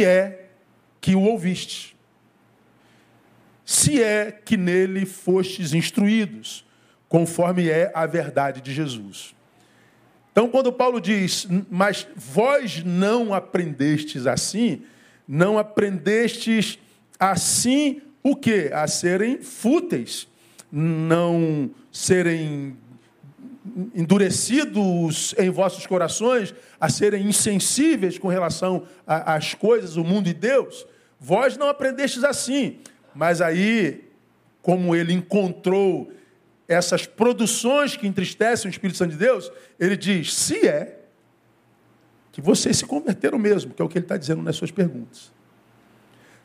é que o ouviste, se é que nele fostes instruídos, conforme é a verdade de Jesus. Então, quando Paulo diz, mas vós não aprendestes assim, não aprendestes assim o que? A serem fúteis, não serem endurecidos em vossos corações, a serem insensíveis com relação às coisas, o mundo e Deus. Vós não aprendestes assim. Mas aí, como ele encontrou essas produções que entristecem o Espírito Santo de Deus, ele diz: se é que vocês se converteram mesmo, que é o que ele está dizendo nas suas perguntas.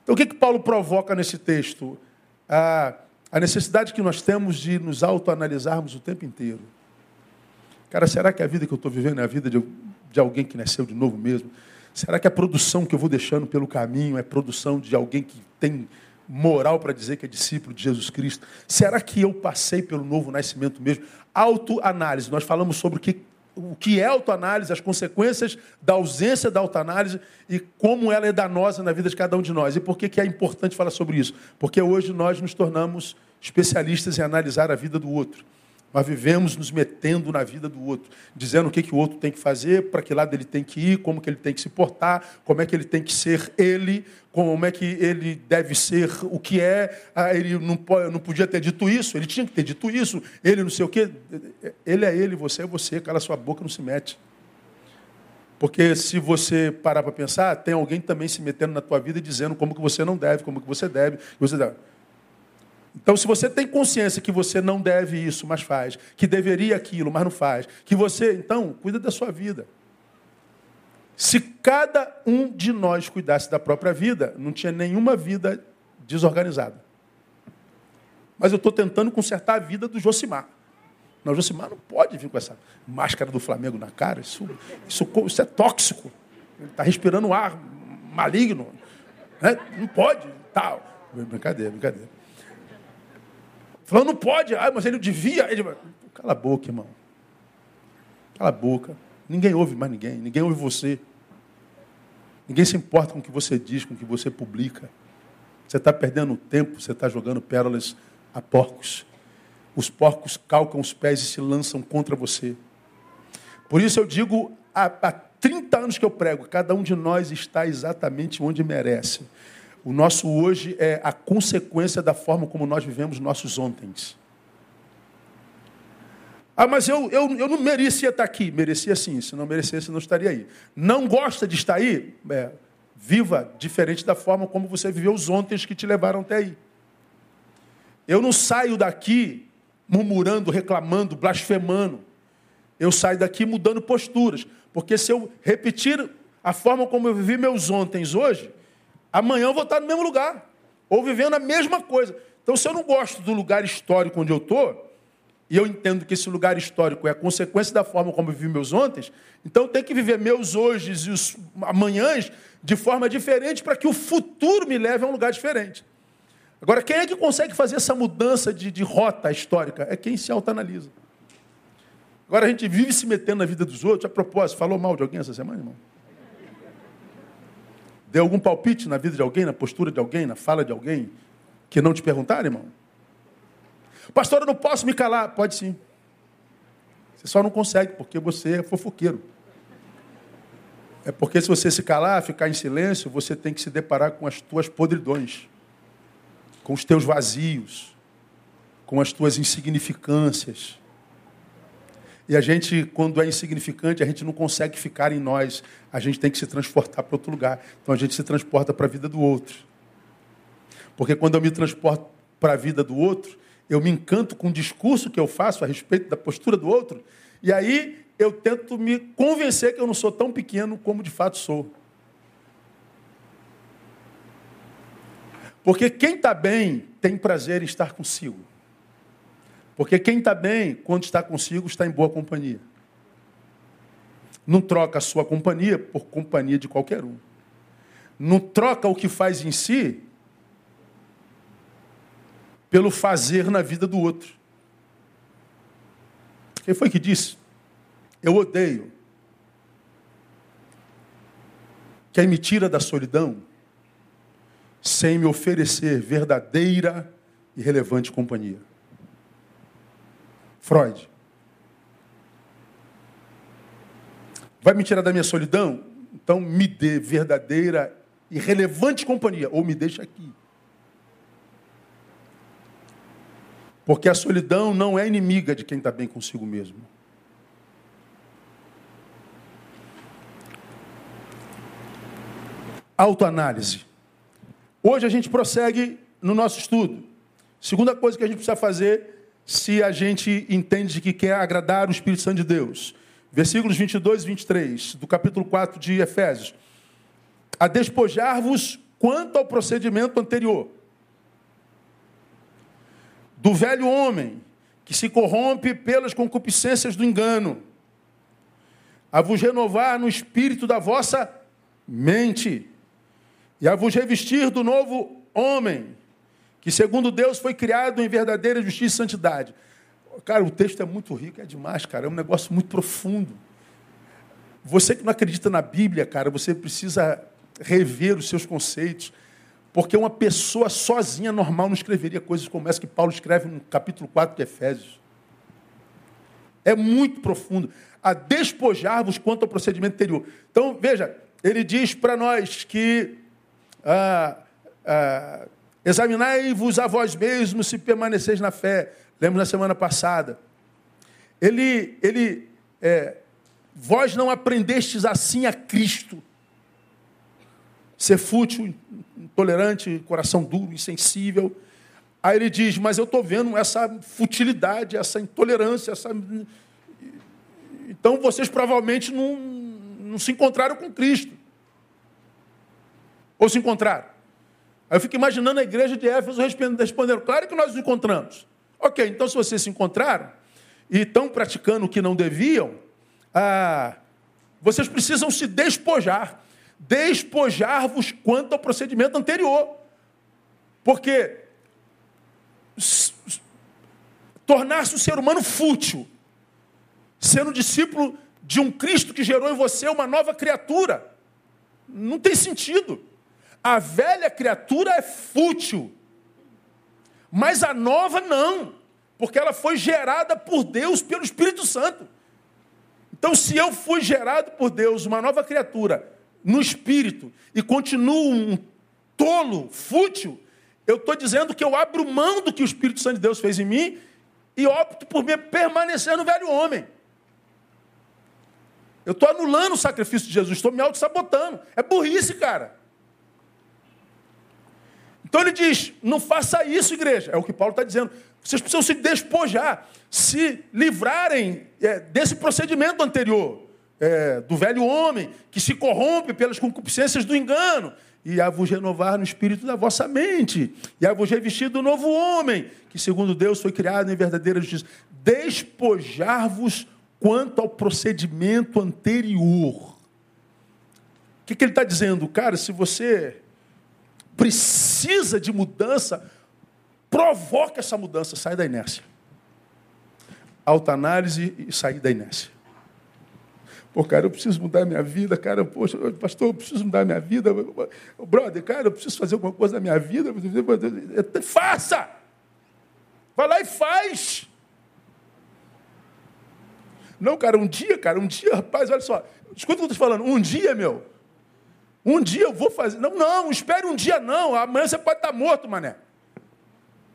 Então, o que, que Paulo provoca nesse texto? A, a necessidade que nós temos de nos autoanalisarmos o tempo inteiro. Cara, será que a vida que eu estou vivendo é a vida de, de alguém que nasceu de novo mesmo? Será que a produção que eu vou deixando pelo caminho é produção de alguém que tem moral para dizer que é discípulo de Jesus Cristo? Será que eu passei pelo novo nascimento mesmo? Autoanálise. Nós falamos sobre o que, o que é autoanálise, as consequências da ausência da autoanálise e como ela é danosa na vida de cada um de nós. E por que, que é importante falar sobre isso? Porque hoje nós nos tornamos especialistas em analisar a vida do outro. Nós vivemos nos metendo na vida do outro, dizendo o que, que o outro tem que fazer, para que lado ele tem que ir, como que ele tem que se portar, como é que ele tem que ser ele, como é que ele deve ser o que é. Ah, ele não, pode, não podia ter dito isso, ele tinha que ter dito isso, ele não sei o quê. Ele é ele, você é você, cala sua boca, não se mete. Porque se você parar para pensar, tem alguém também se metendo na tua vida dizendo como que você não deve, como que você deve. Você deve. Então, se você tem consciência que você não deve isso, mas faz, que deveria aquilo, mas não faz, que você, então, cuida da sua vida. Se cada um de nós cuidasse da própria vida, não tinha nenhuma vida desorganizada. Mas eu estou tentando consertar a vida do Josimar. Não, o Josimar não pode vir com essa máscara do Flamengo na cara. Isso, isso, isso é tóxico. Ele está respirando ar maligno. Né? Não pode. Tal. Brincadeira, brincadeira. Falando, não pode. Ah, mas ele devia. Ele... Cala a boca, irmão. Cala a boca. Ninguém ouve mais ninguém. Ninguém ouve você. Ninguém se importa com o que você diz, com o que você publica. Você está perdendo tempo, você está jogando pérolas a porcos. Os porcos calcam os pés e se lançam contra você. Por isso eu digo, há, há 30 anos que eu prego, cada um de nós está exatamente onde merece. O nosso hoje é a consequência da forma como nós vivemos nossos ontens. Ah, mas eu, eu, eu não merecia estar aqui. Merecia sim, se não merecesse, não estaria aí. Não gosta de estar aí? É, viva diferente da forma como você viveu os ontens que te levaram até aí. Eu não saio daqui murmurando, reclamando, blasfemando. Eu saio daqui mudando posturas. Porque se eu repetir a forma como eu vivi meus ontens hoje, Amanhã eu vou estar no mesmo lugar, ou vivendo a mesma coisa. Então, se eu não gosto do lugar histórico onde eu estou, e eu entendo que esse lugar histórico é consequência da forma como eu vivi meus ontem, então eu tenho que viver meus hoje e os amanhãs de forma diferente para que o futuro me leve a um lugar diferente. Agora, quem é que consegue fazer essa mudança de, de rota histórica? É quem se autoanalisa. Agora, a gente vive se metendo na vida dos outros. A propósito, falou mal de alguém essa semana, irmão? Deu algum palpite na vida de alguém, na postura de alguém, na fala de alguém, que não te perguntaram, irmão? Pastor, eu não posso me calar. Pode sim. Você só não consegue, porque você é fofoqueiro. É porque se você se calar, ficar em silêncio, você tem que se deparar com as tuas podridões, com os teus vazios, com as tuas insignificâncias. E a gente, quando é insignificante, a gente não consegue ficar em nós. A gente tem que se transportar para outro lugar. Então a gente se transporta para a vida do outro. Porque quando eu me transporto para a vida do outro, eu me encanto com o discurso que eu faço a respeito da postura do outro. E aí eu tento me convencer que eu não sou tão pequeno como de fato sou. Porque quem está bem tem prazer em estar consigo. Porque quem está bem, quando está consigo, está em boa companhia. Não troca a sua companhia por companhia de qualquer um. Não troca o que faz em si pelo fazer na vida do outro. Quem foi que disse? Eu odeio quer me tira da solidão sem me oferecer verdadeira e relevante companhia. Freud. Vai me tirar da minha solidão? Então me dê verdadeira e relevante companhia, ou me deixa aqui. Porque a solidão não é inimiga de quem está bem consigo mesmo. Autoanálise. Hoje a gente prossegue no nosso estudo. Segunda coisa que a gente precisa fazer se a gente entende que quer agradar o Espírito Santo de Deus. Versículos 22 e 23 do capítulo 4 de Efésios. A despojar-vos quanto ao procedimento anterior do velho homem, que se corrompe pelas concupiscências do engano, a vos renovar no espírito da vossa mente, e a vos revestir do novo homem, que segundo Deus foi criado em verdadeira justiça e santidade. Cara, o texto é muito rico, é demais, cara, é um negócio muito profundo. Você que não acredita na Bíblia, cara, você precisa rever os seus conceitos. Porque uma pessoa sozinha, normal, não escreveria coisas como essa que Paulo escreve no capítulo 4 de Efésios. É muito profundo. A despojar-vos quanto ao procedimento anterior. Então, veja, ele diz para nós que ah, ah, examinai-vos a vós mesmos se permaneceis na fé. Lembro na semana passada. Ele, ele é, vós não aprendestes assim a Cristo. Ser fútil, intolerante, coração duro, insensível. Aí ele diz: Mas eu estou vendo essa futilidade, essa intolerância, essa. Então vocês provavelmente não, não se encontraram com Cristo. Ou se encontraram? Aí eu fico imaginando a igreja de Éfeso respondendo: Claro que nós nos encontramos. Ok, então se vocês se encontraram e estão praticando o que não deviam, ah, vocês precisam se despojar despojar-vos quanto ao procedimento anterior. Porque tornar-se um ser humano fútil, um discípulo de um Cristo que gerou em você uma nova criatura, não tem sentido. A velha criatura é fútil, mas a nova não, porque ela foi gerada por Deus pelo Espírito Santo. Então, se eu fui gerado por Deus, uma nova criatura, no espírito e continuo um tolo, fútil, eu estou dizendo que eu abro mão do que o Espírito Santo de Deus fez em mim e opto por me permanecer no velho homem. Eu estou anulando o sacrifício de Jesus, estou me auto-sabotando. É burrice, cara. Então ele diz: não faça isso, igreja. É o que Paulo está dizendo. Vocês precisam se despojar, se livrarem é, desse procedimento anterior é, do velho homem, que se corrompe pelas concupiscências do engano, e a vos renovar no espírito da vossa mente, e a vos revestir do novo homem, que segundo Deus foi criado em verdadeira justiça. Despojar-vos quanto ao procedimento anterior. O que, que ele está dizendo? Cara, se você precisa de mudança, provoque essa mudança, sai da inércia. Autoanálise e sair da inércia. Pô, cara, eu preciso mudar minha vida, cara. Poxa, pastor, eu preciso mudar minha vida. Brother, cara, eu preciso fazer alguma coisa na minha vida. Faça! Vai lá e faz! Não, cara, um dia, cara, um dia, rapaz, olha só. Escuta o que eu estou falando. Um dia, meu. Um dia eu vou fazer. Não, não, espere um dia, não. Amanhã você pode estar morto, mané.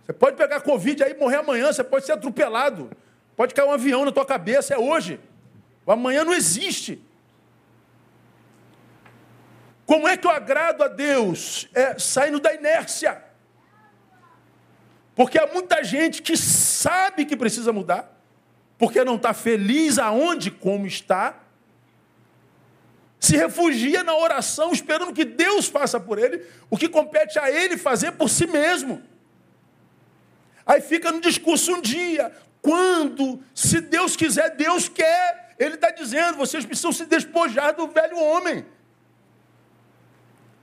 Você pode pegar Covid aí e morrer amanhã. Você pode ser atropelado. Pode cair um avião na tua cabeça. É hoje. O amanhã não existe. Como é que eu agrado a Deus? É saindo da inércia. Porque há muita gente que sabe que precisa mudar, porque não está feliz aonde, como está, se refugia na oração, esperando que Deus faça por ele o que compete a ele fazer por si mesmo. Aí fica no discurso um dia, quando, se Deus quiser, Deus quer. Ele está dizendo: vocês precisam se despojar do velho homem.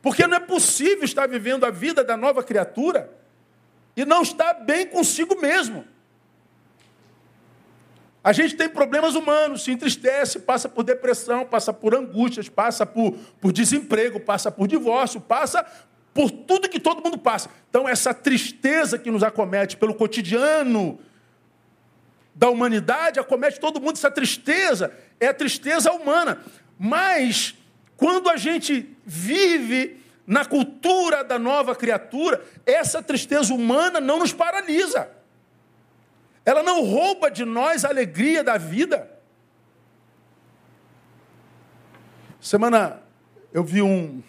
Porque não é possível estar vivendo a vida da nova criatura e não estar bem consigo mesmo. A gente tem problemas humanos, se entristece, passa por depressão, passa por angústias, passa por, por desemprego, passa por divórcio, passa por tudo que todo mundo passa. Então, essa tristeza que nos acomete pelo cotidiano da humanidade, acomete todo mundo, essa tristeza é a tristeza humana. Mas, quando a gente vive na cultura da nova criatura, essa tristeza humana não nos paralisa. Ela não rouba de nós a alegria da vida. Semana eu vi um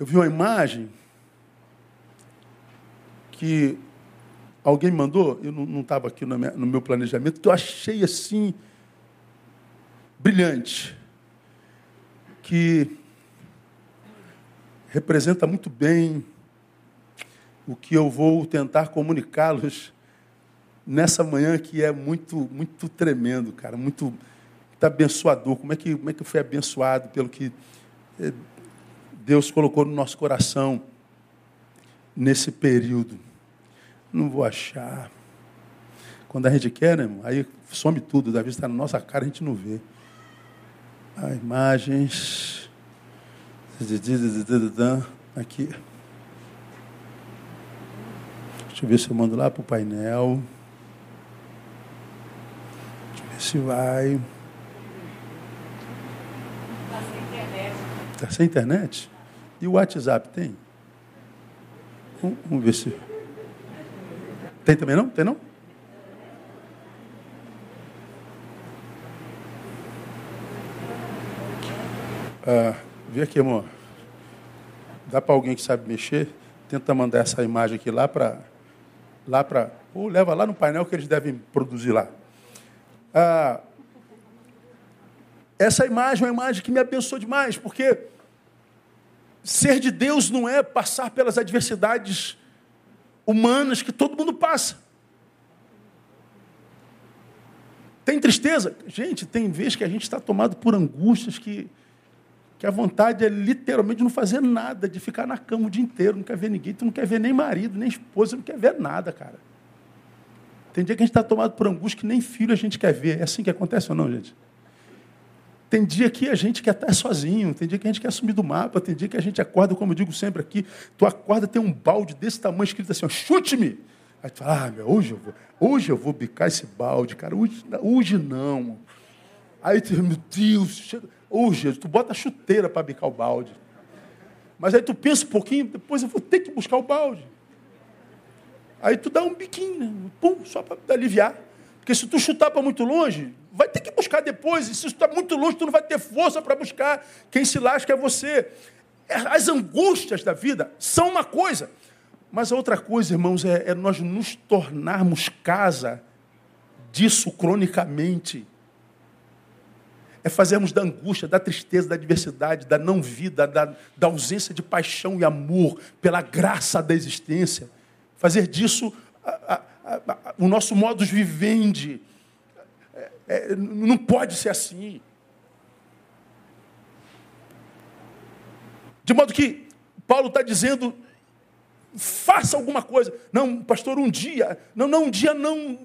eu vi uma imagem que alguém mandou, eu não estava aqui no meu planejamento, que eu achei assim brilhante, que representa muito bem o que eu vou tentar comunicá-los nessa manhã que é muito muito tremendo, cara, muito, muito abençoador. Como é que como é que eu fui abençoado pelo que eh, Deus colocou no nosso coração nesse período? Não vou achar. Quando a gente quer, né, irmão, aí some tudo, da vista está na nossa cara, a gente não vê. Ah, imagens. Aqui. Deixa eu ver se eu mando lá para o painel se vai. Está sem internet. Está sem internet? E o WhatsApp tem? Vamos, vamos ver se. Tem também não? Tem não? Ah, vê aqui, amor. Dá para alguém que sabe mexer? Tenta mandar essa imagem aqui lá para. Lá para. Ou leva lá no painel que eles devem produzir lá. Ah, essa imagem é uma imagem que me abençoou demais, porque ser de Deus não é passar pelas adversidades humanas que todo mundo passa. Tem tristeza? Gente, tem vezes que a gente está tomado por angústias que, que a vontade é literalmente não fazer nada, de ficar na cama o dia inteiro, não quer ver ninguém, tu não quer ver nem marido, nem esposa, não quer ver nada, cara. Tem dia que a gente está tomado por angústia que nem filho a gente quer ver. É assim que acontece ou não, gente? Tem dia que a gente quer estar sozinho, tem dia que a gente quer sumir do mapa, tem dia que a gente acorda, como eu digo sempre aqui, tu acorda, tem um balde desse tamanho escrito assim, chute-me. Aí tu fala, ah, meu, hoje eu vou, hoje eu vou bicar esse balde, cara, hoje, hoje não. Aí tu, meu Deus, hoje, tu bota a chuteira para bicar o balde. Mas aí tu pensa um pouquinho, depois eu vou ter que buscar o balde. Aí tu dá um biquinho, né? pum, só para aliviar. Porque se tu chutar para muito longe, vai ter que buscar depois. E se tu está muito longe, tu não vai ter força para buscar. Quem se lasca é você. As angústias da vida são uma coisa. Mas a outra coisa, irmãos, é, é nós nos tornarmos casa disso cronicamente. É fazermos da angústia, da tristeza, da adversidade, da não-vida, da, da ausência de paixão e amor pela graça da existência fazer disso a, a, a, o nosso modus vivendi. É, é, não pode ser assim. De modo que Paulo está dizendo, faça alguma coisa. Não, pastor, um dia. Não, não, um dia não.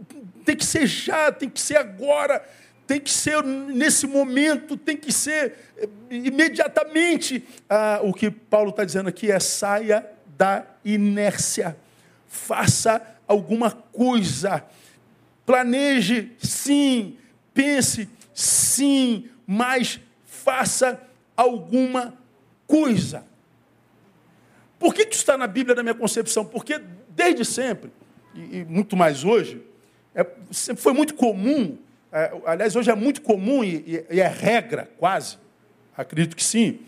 Tem que ser já, tem que ser agora, tem que ser nesse momento, tem que ser eh, imediatamente. Ah, o que Paulo está dizendo aqui é saia da inércia faça alguma coisa. Planeje, sim. Pense, sim. Mas faça alguma coisa. Por que, isso está na Bíblia, na minha concepção? Porque desde sempre, e, muito mais hoje, é, foi muito comum, é, aliás, hoje é muito comum e, e é regra, quase, acredito que sim,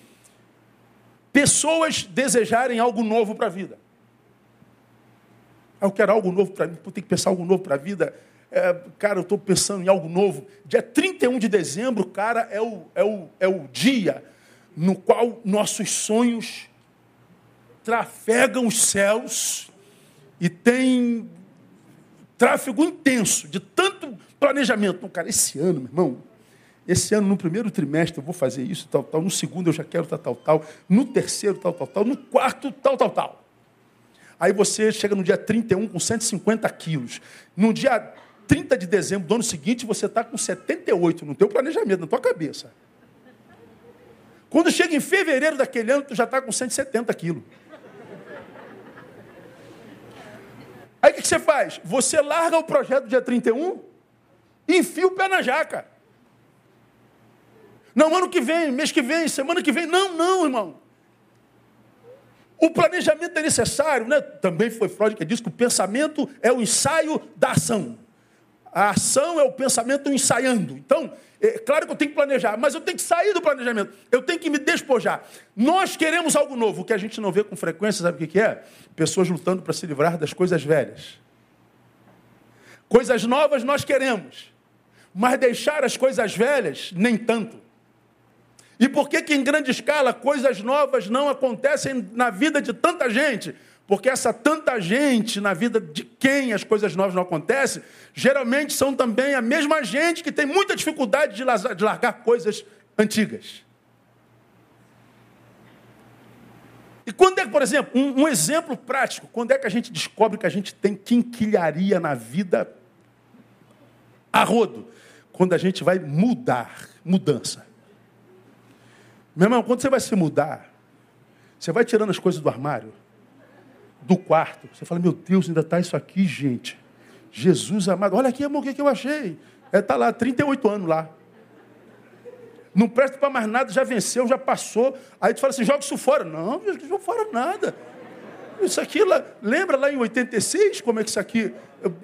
pessoas desejarem algo novo para a vida. Eu quero algo novo para mim, tenho que pensar algo novo para a vida. É, cara, eu estou pensando em algo novo. Dia 31 de dezembro, cara, é o, é, o, é o dia no qual nossos sonhos trafegam os céus e tem tráfego intenso, de tanto planejamento. Então, cara, esse ano, meu irmão, esse ano, no primeiro trimestre, eu vou fazer isso, tal, tal. No segundo, eu já quero tal, tal, tal. No terceiro, tal, tal, tal. No quarto, tal, tal, tal. Aí você chega no dia 31 com 150 quilos. No dia 30 de dezembro do ano seguinte, você está com 78 no teu planejamento, na tua cabeça. Quando chega em fevereiro daquele ano, tu já está com 170 quilos. Aí o que você faz? Você larga o projeto dia 31 e enfia o pé na jaca. Não, ano que vem, mês que vem, semana que vem. Não, não, irmão. O planejamento é necessário, né? Também foi Freud que disse que o pensamento é o ensaio da ação. A ação é o pensamento ensaiando. Então, é claro que eu tenho que planejar, mas eu tenho que sair do planejamento. Eu tenho que me despojar. Nós queremos algo novo. O que a gente não vê com frequência, sabe o que é? Pessoas lutando para se livrar das coisas velhas. Coisas novas nós queremos, mas deixar as coisas velhas, nem tanto. E por que, que em grande escala coisas novas não acontecem na vida de tanta gente? Porque essa tanta gente na vida de quem as coisas novas não acontecem, geralmente são também a mesma gente que tem muita dificuldade de largar coisas antigas. E quando é que, por exemplo, um, um, exemplo prático, quando é que a gente descobre que a gente tem quinquilharia na vida a rodo? Quando a gente vai mudar, mudança. Meu irmão, quando você vai se mudar, você vai tirando as coisas do armário, do quarto. Você fala, meu Deus, ainda está isso aqui, gente. Jesus amado. Olha aqui, amor, o que, que eu achei? Está é, tá lá, 38 anos lá. Não presta para mais nada, já venceu, já passou. Aí tu fala assim, joga isso fora. Não, não joga fora nada. Isso aqui, lembra lá em 86, como é que isso aqui...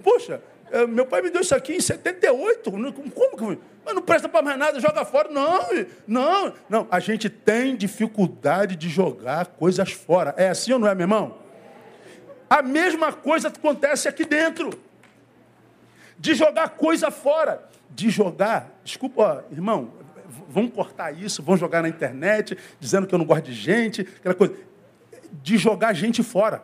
Poxa, meu pai me deu isso aqui em 78. Como que... Mas não presta para mais nada, joga fora. Não, não, não. A gente tem dificuldade de jogar coisas fora. É assim ou não é, meu irmão? A mesma coisa acontece aqui dentro. De jogar coisa fora. De jogar, desculpa, ó, irmão, vamos cortar isso, vão jogar na internet, dizendo que eu não gosto de gente, aquela coisa. De jogar gente fora.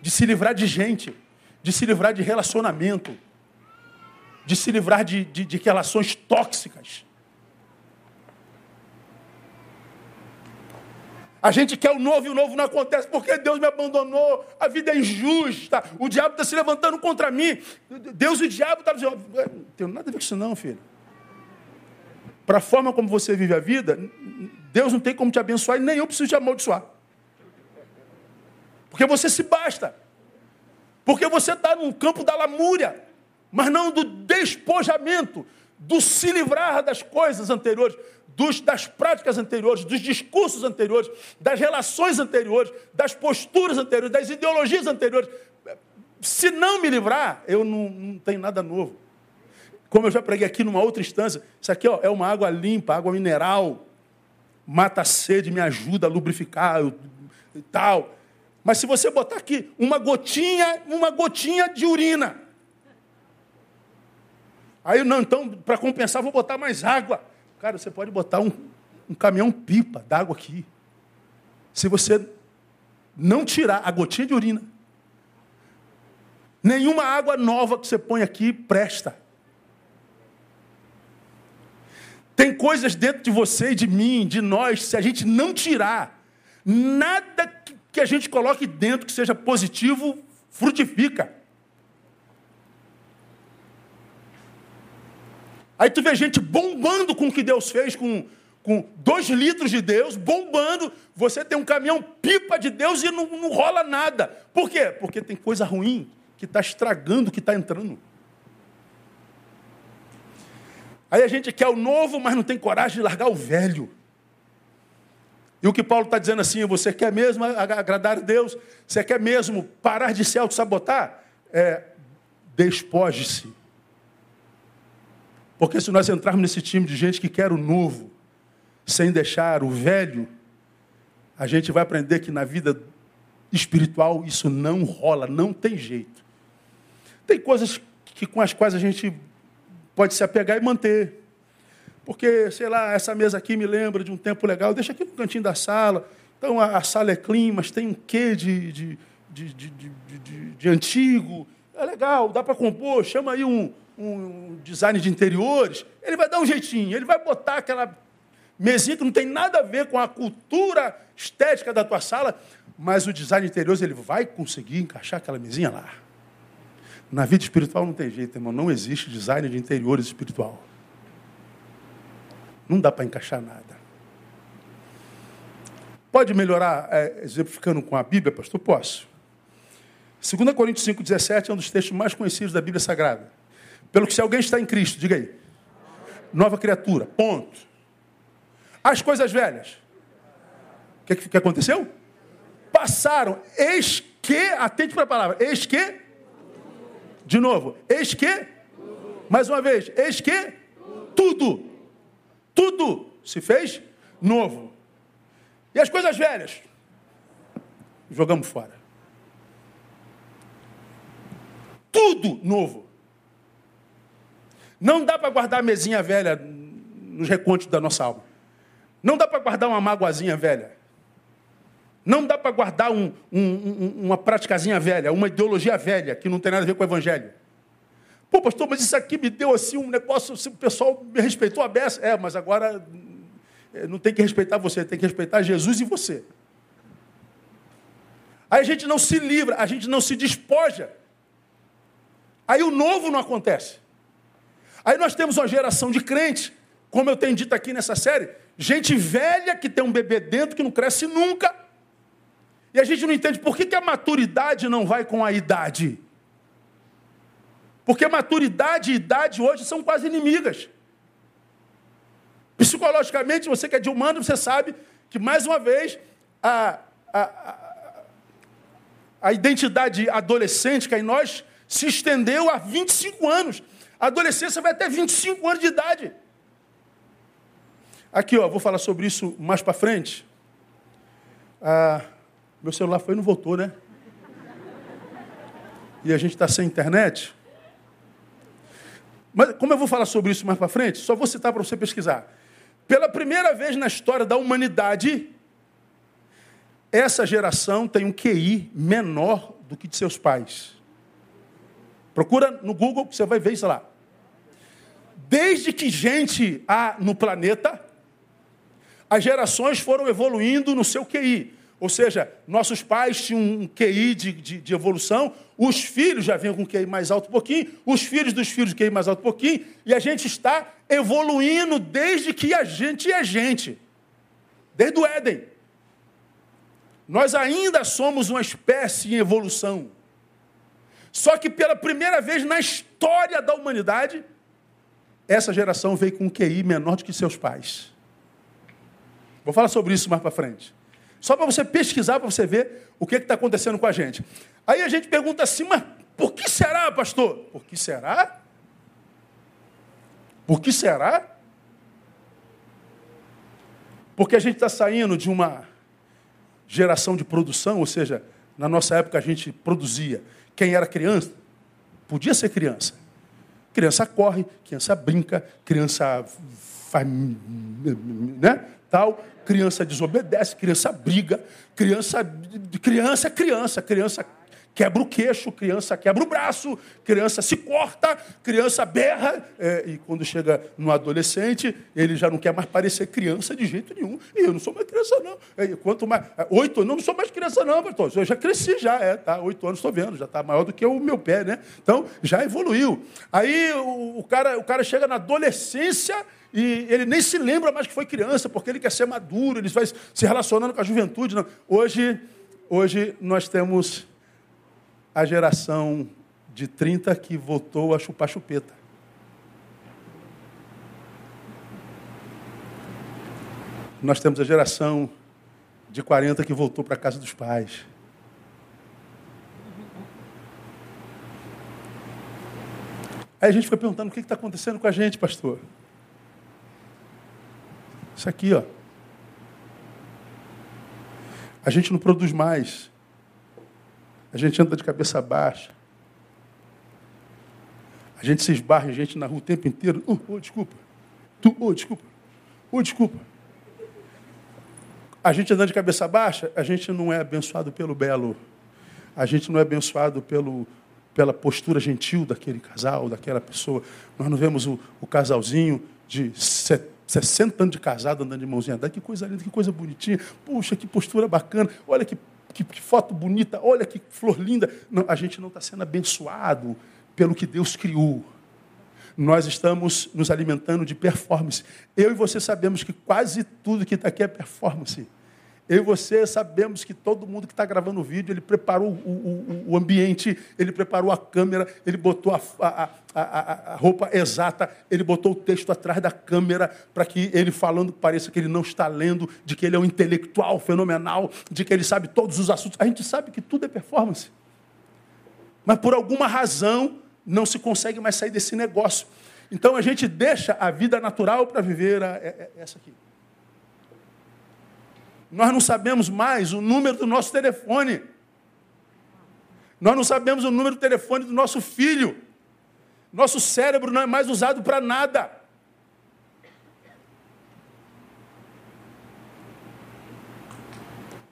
De se livrar de gente. De se livrar de relacionamento de se livrar de, de, de relações tóxicas. A gente quer o novo e o novo não acontece porque Deus me abandonou, a vida é injusta, o diabo está se levantando contra mim. Deus e o diabo estão tá dizendo, não tem nada a ver com isso não, filho. Para a forma como você vive a vida, Deus não tem como te abençoar e nem eu preciso te amaldiçoar. Porque você se basta. Porque você está no campo da lamúria mas não do despojamento, do se livrar das coisas anteriores, dos, das práticas anteriores, dos discursos anteriores, das relações anteriores, das posturas anteriores, das ideologias anteriores. Se não me livrar, eu não, não tenho nada novo. Como eu já preguei aqui numa outra instância, isso aqui ó, é uma água limpa, água mineral, mata a sede, me ajuda a lubrificar e tal. Mas se você botar aqui uma gotinha, uma gotinha de urina, Aí, não, então, para compensar, vou botar mais água. Cara, você pode botar um, um caminhão pipa d'água aqui. Se você não tirar a gotinha de urina, nenhuma água nova que você põe aqui presta. Tem coisas dentro de você de mim, de nós, se a gente não tirar, nada que a gente coloque dentro que seja positivo frutifica. Aí tu vê gente bombando com o que Deus fez, com, com dois litros de Deus, bombando. Você tem um caminhão pipa de Deus e não, não rola nada. Por quê? Porque tem coisa ruim que está estragando o que está entrando. Aí a gente quer o novo, mas não tem coragem de largar o velho. E o que Paulo está dizendo assim, você quer mesmo agradar a Deus? Você quer mesmo parar de se auto-sabotar? É, despoje-se porque se nós entrarmos nesse time de gente que quer o novo, sem deixar o velho, a gente vai aprender que na vida espiritual isso não rola, não tem jeito. Tem coisas que, com as quais a gente pode se apegar e manter. Porque, sei lá, essa mesa aqui me lembra de um tempo legal, deixa aqui no cantinho da sala. Então a, a sala é clean, mas tem um quê de, de, de, de, de, de antigo. É legal, dá para compor, chama aí um, um design de interiores, ele vai dar um jeitinho, ele vai botar aquela mesinha que não tem nada a ver com a cultura estética da tua sala, mas o design de interiores ele vai conseguir encaixar aquela mesinha lá. Na vida espiritual não tem jeito, irmão. Não existe design de interiores espiritual. Não dá para encaixar nada. Pode melhorar, é, exemplificando com a Bíblia, pastor? Posso. 2 Coríntios 5,17 é um dos textos mais conhecidos da Bíblia Sagrada. Pelo que se alguém está em Cristo, diga aí. Nova criatura, ponto. As coisas velhas. O que, que aconteceu? Passaram. Eis que, atente para a palavra, eis que. De novo, eis que. Mais uma vez, eis que. Tudo. Tudo se fez novo. E as coisas velhas? Jogamos fora. Tudo novo. Não dá para guardar a mesinha velha nos recontos da nossa alma. Não dá para guardar uma magoazinha velha. Não dá para guardar um, um, uma praticazinha velha, uma ideologia velha, que não tem nada a ver com o evangelho. Pô, pastor, mas isso aqui me deu assim um negócio, assim, o pessoal me respeitou a beça. É, mas agora eh, não tem que respeitar você, tem que respeitar Jesus e você. Aí a gente não se livra, a gente não se despoja. Aí o novo não acontece. Aí nós temos uma geração de crentes, como eu tenho dito aqui nessa série, gente velha que tem um bebê dentro que não cresce nunca. E a gente não entende por que, que a maturidade não vai com a idade. Porque maturidade e idade hoje são quase inimigas. Psicologicamente, você que é de humano, você sabe que, mais uma vez, a, a, a, a identidade adolescente que é em nós se estendeu há 25 anos. A adolescência vai até 25 anos de idade. Aqui, ó, vou falar sobre isso mais para frente. Ah, meu celular foi e não voltou, né? E a gente está sem internet. Mas como eu vou falar sobre isso mais para frente, só vou citar para você pesquisar. Pela primeira vez na história da humanidade, essa geração tem um QI menor do que de seus pais. Procura no Google que você vai ver isso lá. Desde que gente há no planeta, as gerações foram evoluindo no seu QI. Ou seja, nossos pais tinham um QI de, de, de, evolução, os filhos já vinham com QI mais alto um pouquinho, os filhos dos filhos QI mais alto um pouquinho, e a gente está evoluindo desde que a gente é gente. Desde o Éden. Nós ainda somos uma espécie em evolução. Só que pela primeira vez na história da humanidade, essa geração veio com um QI menor do que seus pais. Vou falar sobre isso mais para frente. Só para você pesquisar, para você ver o que está acontecendo com a gente. Aí a gente pergunta assim, mas por que será, pastor? Por que será? Por que será? Porque a gente está saindo de uma geração de produção, ou seja, na nossa época a gente produzia. Quem era criança, podia ser criança. Criança corre, criança brinca, criança faz, né, tal, criança desobedece, criança briga, criança, criança é criança, criança quebra o queixo, criança quebra o braço, criança se corta, criança berra, é, e quando chega no adolescente, ele já não quer mais parecer criança de jeito nenhum. E eu não sou mais criança, não. É, quanto mais. É, oito anos, não sou mais criança, não, pastor. Eu já cresci, já, é, tá? Oito anos estou vendo, já está maior do que o meu pé, né? Então, já evoluiu. Aí o, o, cara, o cara chega na adolescência. E ele nem se lembra mais que foi criança, porque ele quer ser maduro, ele vai se relacionando com a juventude. Não. Hoje, hoje nós temos a geração de 30 que voltou a chupar chupeta. Nós temos a geração de 40 que voltou para a casa dos pais. Aí a gente fica perguntando o que está acontecendo com a gente, pastor. Isso aqui, ó. A gente não produz mais. A gente anda de cabeça baixa. A gente se esbarra em gente na rua o tempo inteiro. Oh, oh desculpa. Tu, oh, desculpa. Oh, desculpa. A gente andando de cabeça baixa, a gente não é abençoado pelo belo. A gente não é abençoado pelo, pela postura gentil daquele casal, daquela pessoa. Nós não vemos o, o casalzinho de 60 anos de casado andando de mãozinha. Que coisa linda, que coisa bonitinha. Puxa, que postura bacana. Olha que que, que foto bonita, olha que flor linda. Não, a gente não está sendo abençoado pelo que Deus criou. Nós estamos nos alimentando de performance. Eu e você sabemos que quase tudo que está aqui é performance. Eu e você sabemos que todo mundo que está gravando o vídeo, ele preparou o, o, o, ambiente, ele preparou a câmera, ele botou a, a, a, a, roupa exata, ele botou o texto atrás da câmera para que ele falando pareça que ele não está lendo, de que ele é um intelectual fenomenal, de que ele sabe todos os assuntos. A gente sabe que tudo é performance. Mas por alguma razão não se consegue mais sair desse negócio. Então a gente deixa a vida natural para viver essa aqui. Nós não sabemos mais o número do nosso telefone. Nós não sabemos o número do telefone do nosso filho. Nosso cérebro não é mais usado para nada.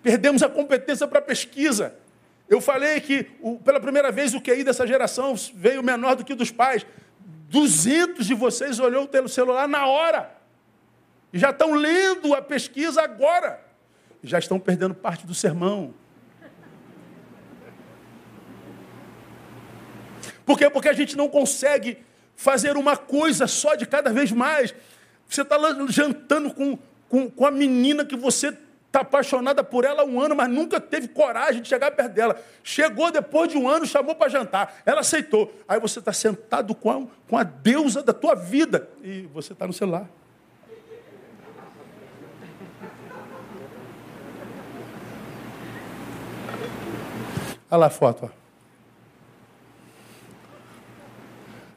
Perdemos a competência para pesquisa. Eu falei que, pela primeira vez, o QI dessa geração veio menor do que o dos pais. 200 de vocês olhou o celular na hora. E já estão lendo a pesquisa agora já estão perdendo parte do sermão. Por quê? Porque a gente não consegue fazer uma coisa só de cada vez mais. Você está jantando com, com, com a menina que você está apaixonada por ela há um ano, mas nunca teve coragem de chegar perto dela. Chegou depois de um ano, chamou para jantar. Ela aceitou. Aí você está sentado com a, com a deusa da tua vida. E você está no celular. Olha lá a foto. Ó.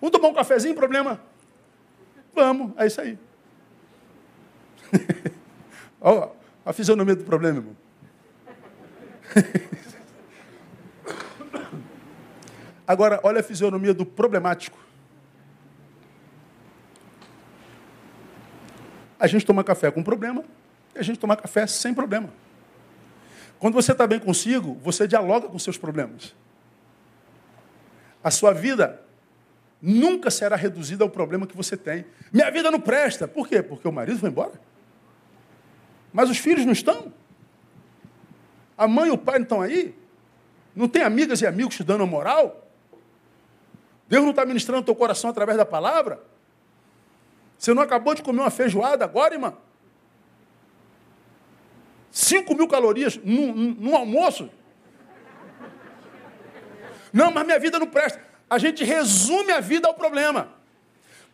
Vamos tomar um cafezinho, problema? Vamos, é isso aí. Olha a fisionomia do problema, irmão. Agora, olha a fisionomia do problemático. A gente toma café com problema e a gente toma café sem problema. Quando você está bem consigo, você dialoga com seus problemas. A sua vida nunca será reduzida ao problema que você tem. Minha vida não presta. Por quê? Porque o marido foi embora. Mas os filhos não estão. A mãe e o pai não estão aí. Não tem amigas e amigos te dando moral. Deus não está ministrando o teu coração através da palavra. Você não acabou de comer uma feijoada agora, irmão? 5 mil calorias num, num almoço. Não, mas minha vida não presta. A gente resume a vida ao problema.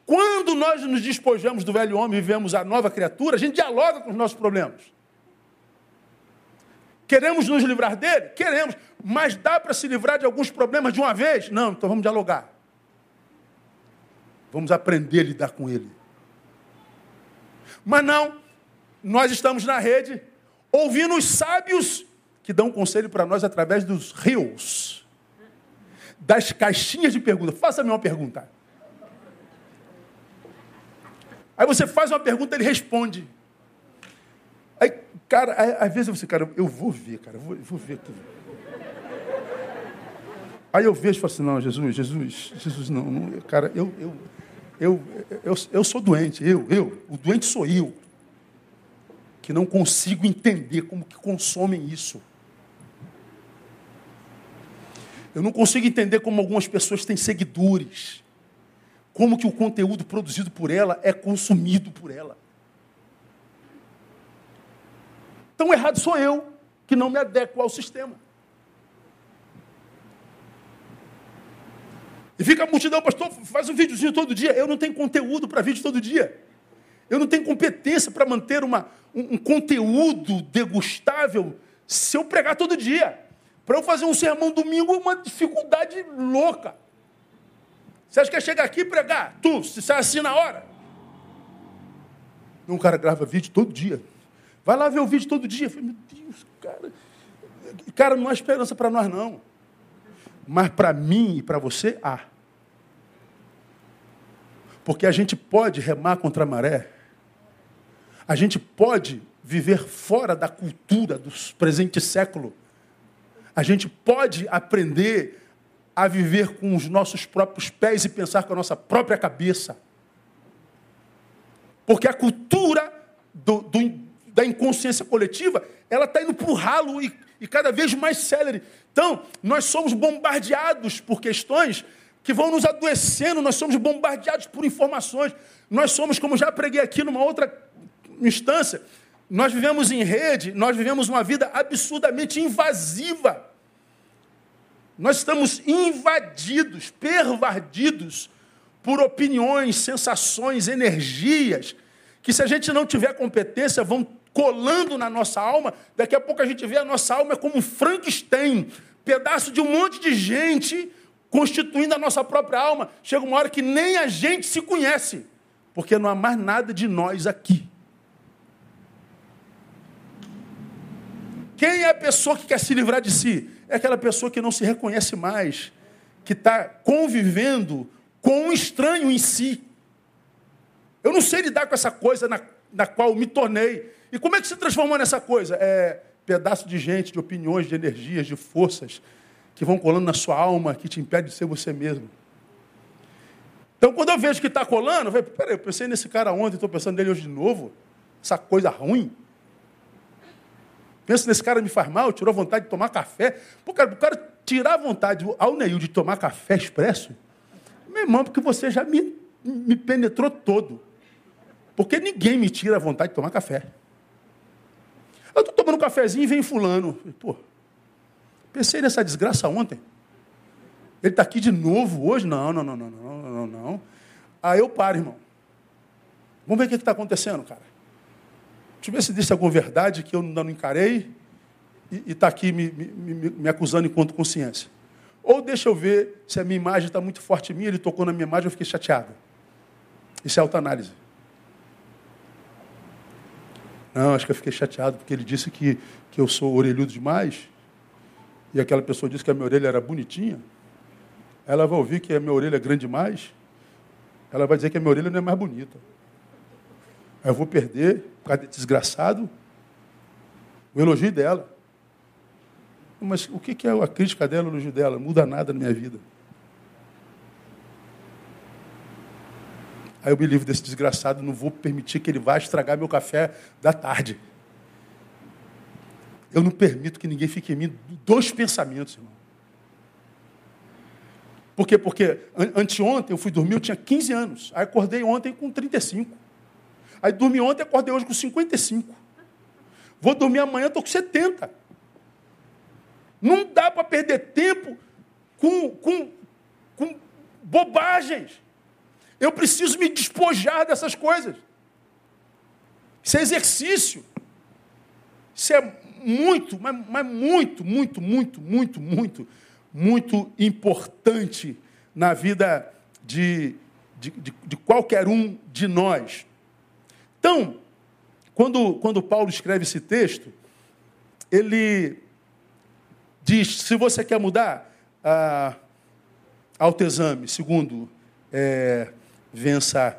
Quando nós nos despojamos do velho homem e vivemos a nova criatura, a gente dialoga com os nossos problemas. Queremos nos livrar dele? Queremos. Mas dá para se livrar de alguns problemas de uma vez? Não, então vamos dialogar. Vamos aprender a lidar com ele. Mas não, nós estamos na rede ouvindo os sábios que dão conselho para nós através dos rios, das caixinhas de perguntas. Faça-me uma pergunta. Aí você faz uma pergunta, ele responde. Aí, cara, às vezes você, cara, eu vou ver, cara, eu vou, eu vou ver tudo. Aí eu vejo e falo assim, não, Jesus, Jesus, Jesus, não, não cara, eu, eu, eu, eu, eu sou doente, eu, eu, o doente sou eu que não consigo entender como que consomem isso. Eu não consigo entender como algumas pessoas têm seguidores. Como que o conteúdo produzido por ela é consumido por ela. Tão errado sou eu, que não me adequo ao sistema. E fica a multidão, pastor, faz um videozinho todo dia. Eu não tenho conteúdo para vídeo todo dia. Eu não tenho competência para manter uma, um, um conteúdo degustável se eu pregar todo dia. Para eu fazer um sermão domingo é uma dificuldade louca. Você acha que é chegar aqui e pregar? Tu, se sai assim na hora. Um cara grava vídeo todo dia. Vai lá ver o vídeo todo dia. Eu falei, meu Deus, cara. Cara, não há esperança para nós, não. Mas para mim e para você, há. Porque a gente pode remar contra a maré a gente pode viver fora da cultura do presente século. A gente pode aprender a viver com os nossos próprios pés e pensar com a nossa própria cabeça. Porque a cultura do, do, da inconsciência coletiva, ela está indo para o ralo e, e cada vez mais célere. Então, nós somos bombardeados por questões que vão nos adoecendo, nós somos bombardeados por informações. Nós somos, como já preguei aqui numa outra instância, nós vivemos em rede, nós vivemos uma vida absurdamente invasiva. Nós estamos invadidos, pervadidos por opiniões, sensações, energias, que se a gente não tiver competência, vão colando na nossa alma. Daqui a pouco a gente vê a nossa alma como um Frankenstein, pedaço de um monte de gente constituindo a nossa própria alma. Chega uma hora que nem a gente se conhece, porque não há mais nada de nós aqui. Quem é a pessoa que quer se livrar de si? É aquela pessoa que não se reconhece mais, que está convivendo com um estranho em si. Eu não sei lidar com essa coisa na, na qual me tornei. E como é que se transformou nessa coisa? É pedaço de gente, de opiniões, de energias, de forças que vão colando na sua alma, que te impede de ser você mesmo. Então, quando eu vejo que está colando, eu falei, peraí, eu pensei nesse cara ontem, estou pensando nele hoje de novo. Essa coisa ruim. Penso nesse cara me faz mal, tirou vontade de tomar café. Pô, cara, o cara tirar a vontade ao Neil de tomar café expresso, meu irmão, porque você já me, me penetrou todo. Porque ninguém me tira a vontade de tomar café. Eu estou tomando um cafezinho e vem fulano. Pô, pensei nessa desgraça ontem. Ele está aqui de novo hoje? Não, não, não, não, não, não, não. Aí eu paro, irmão. Vamos ver o que está acontecendo, cara. Deixa eu ver se disse alguma verdade que eu não encarei e está aqui me, me, me, acusando enquanto consciência. Ou deixa eu ver se a minha imagem está muito forte em mim, ele tocou na minha imagem, eu fiquei chateado. Isso é autoanálise. Não, acho que eu fiquei chateado porque ele disse que, que eu sou orelhudo demais. E aquela pessoa disse que a minha orelha era bonitinha. Ela vai ouvir que a minha orelha é grande demais. Ela vai dizer que a minha orelha não é mais bonita. Aí eu vou perder, por causa de desgraçado, o elogio dela. Mas o que é a crítica dela, o elogio dela? Não muda nada na minha vida. Aí eu me livro desse desgraçado, não vou permitir que ele vá estragar meu café da tarde. Eu não permito que ninguém fique em mim dois pensamentos, irmão. Por quê? Porque anteontem eu fui dormir, eu tinha 15 anos. Aí acordei ontem com 35. Aí dormi ontem, acordei hoje com 55. Vou dormir amanhã, estou com 70. Não dá para perder tempo com, com, com bobagens. Eu preciso me despojar dessas coisas. Isso é exercício. Isso é muito, mas, mas muito, muito, muito, muito, muito, muito importante na vida de, de, de, de qualquer um de nós. Então, quando, quando Paulo escreve esse texto, ele diz: se você quer mudar, ah, autoexame. Segundo, é, vença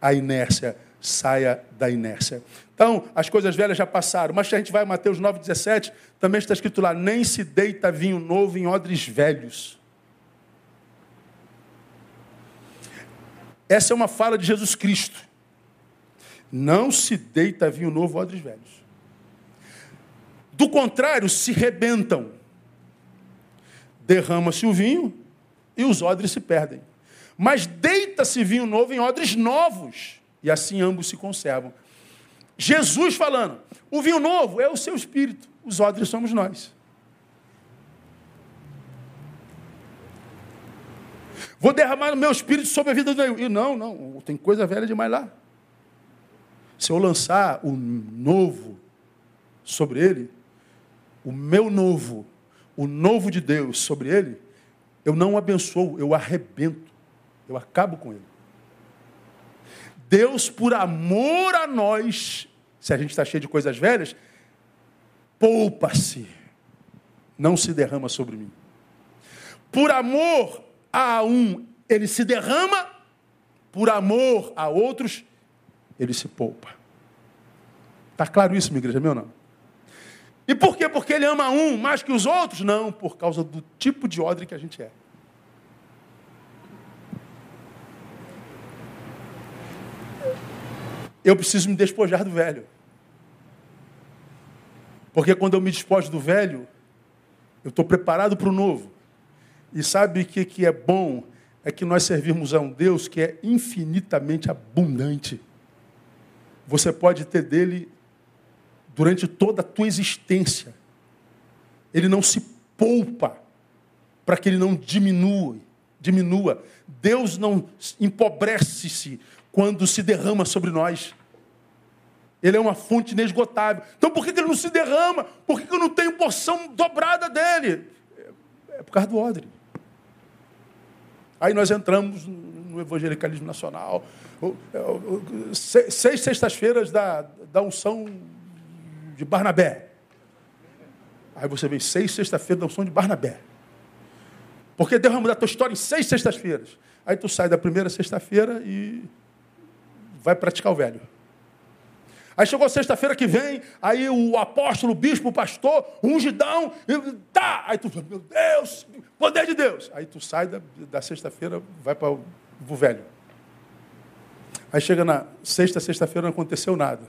a inércia, saia da inércia. Então, as coisas velhas já passaram, mas se a gente vai a Mateus 9,17, também está escrito lá: nem se deita vinho novo em odres velhos. Essa é uma fala de Jesus Cristo. Não se deita vinho novo odres velhos. Do contrário, se rebentam. Derrama-se o vinho e os odres se perdem. Mas deita-se vinho novo em odres novos, e assim ambos se conservam. Jesus falando, o vinho novo é o seu espírito, os odres somos nós. Vou derramar o meu espírito sobre a vida do E não, não, tem coisa velha demais lá. Se eu lançar o novo sobre ele, o meu novo, o novo de Deus sobre ele, eu não o abençoo, eu arrebento, eu acabo com ele. Deus, por amor a nós, se a gente está cheio de coisas velhas, poupa-se, não se derrama sobre mim. Por amor a um, ele se derrama, por amor a outros, ele se poupa. Está claro isso, minha igreja, meu não? E por quê? Porque ele ama um mais que os outros? Não, por causa do tipo de odre que a gente é. Eu preciso me despojar do velho. Porque quando eu me despojo do velho, eu estou preparado para o novo. E sabe o que, que é bom? é que nós servimos a um Deus que é infinitamente abundante. Você pode ter dele durante toda a tua existência. Ele não se poupa para que ele não diminua, diminua. Deus não empobrece-se quando se derrama sobre nós. Ele é uma fonte inesgotável. Então por que ele não se derrama? Por que eu não tenho porção dobrada dele? É por causa do odre. Aí nós entramos no evangelicalismo nacional. Seis sextas-feiras da, da unção de Barnabé. Aí você vem seis sexta-feiras da unção de Barnabé. Porque Deus vai mudar a tua história em seis sextas-feiras. Aí tu sai da primeira sexta-feira e vai praticar o velho. Aí chegou sexta-feira que vem, aí o apóstolo, o bispo, o pastor, o ungidão, e, tá! Aí tu meu Deus, poder de Deus. Aí tu sai da, da sexta-feira, vai para o velho. Aí chega na sexta, sexta-feira não aconteceu nada.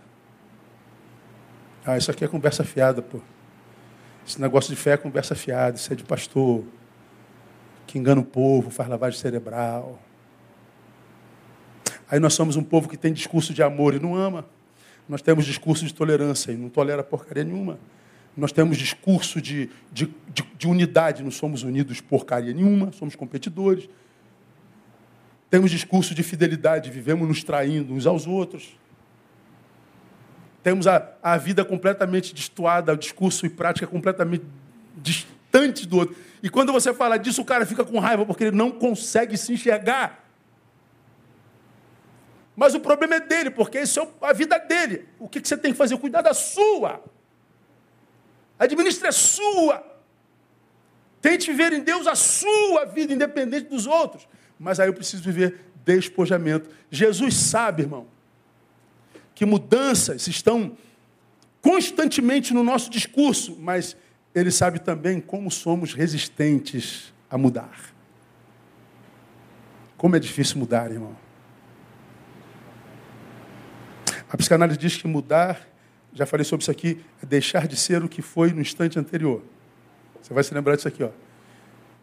Ah, isso aqui é conversa fiada, pô. Esse negócio de fé é conversa fiada, isso é de pastor que engana o povo, faz lavagem cerebral. Aí nós somos um povo que tem discurso de amor e não ama. Nós temos discurso de tolerância e não tolera porcaria nenhuma. Nós temos discurso de, de, de, de unidade, não somos unidos porcaria nenhuma, somos competidores. Temos discurso de fidelidade, vivemos nos traindo uns aos outros. Temos a, a vida completamente destoada, o discurso e prática completamente distantes do outro. E quando você fala disso, o cara fica com raiva porque ele não consegue se enxergar. Mas o problema é dele, porque isso é a vida dele. O que você tem que fazer? Cuidar da sua. Administre a sua. Tente viver em Deus a sua vida, independente dos outros. Mas aí eu preciso viver despojamento. Jesus sabe, irmão, que mudanças estão constantemente no nosso discurso, mas ele sabe também como somos resistentes a mudar. Como é difícil mudar, irmão. A psicanálise diz que mudar, já falei sobre isso aqui, é deixar de ser o que foi no instante anterior. Você vai se lembrar disso aqui, ó.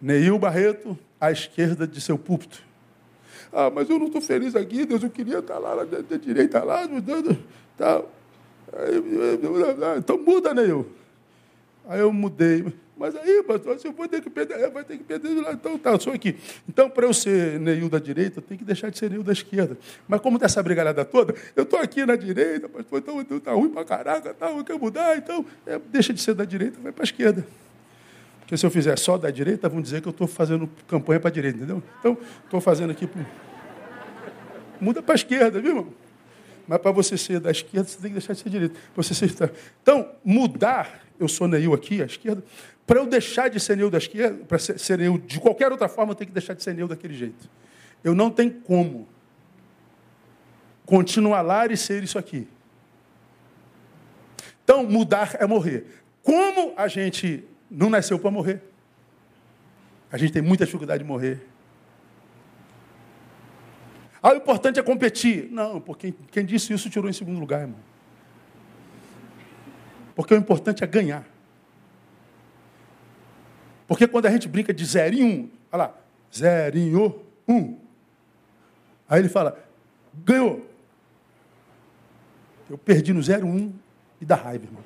Neil Barreto, à esquerda de seu púlpito. Ah, mas eu não estou feliz aqui, Deus, eu queria estar lá, da direita lá, tal. Então muda, Neil. Aí eu mudei. Mas aí, pastor, você vai ter que perder, é, vai ter que perder do lado. Então, tá, eu sou aqui. Então, para eu ser Neil da direita, eu tenho que deixar de ser Neil da esquerda. Mas como dessa brigalhada toda, eu estou aqui na direita, pastor, então, então tá ruim para caraca, tá, eu quero mudar, então é, deixa de ser da direita, vai para a esquerda. Porque se eu fizer só da direita, vão dizer que eu estou fazendo campanha para a direita, entendeu? Então, estou fazendo aqui. Muda para a esquerda, viu, irmão? Mas para você ser da esquerda, você tem que deixar de ser direita. Você ser... Então, mudar, eu sou Neil aqui, à esquerda, para eu deixar de ser Neil da esquerda, para ser, ser Neil de qualquer outra forma, eu tenho que deixar de ser Neil daquele jeito. Eu não tenho como continuar lá e ser isso aqui. Então, mudar é morrer. Como a gente não nasceu para morrer? A gente tem muita dificuldade de morrer. Ah, o importante é competir. Não, porque quem disse isso tirou em segundo lugar, irmão. Porque o importante é ganhar. Porque quando a gente brinca de zero em um, olha lá, zerinho, um. Aí ele fala, ganhou. Eu perdi no zero um e dá raiva, irmão.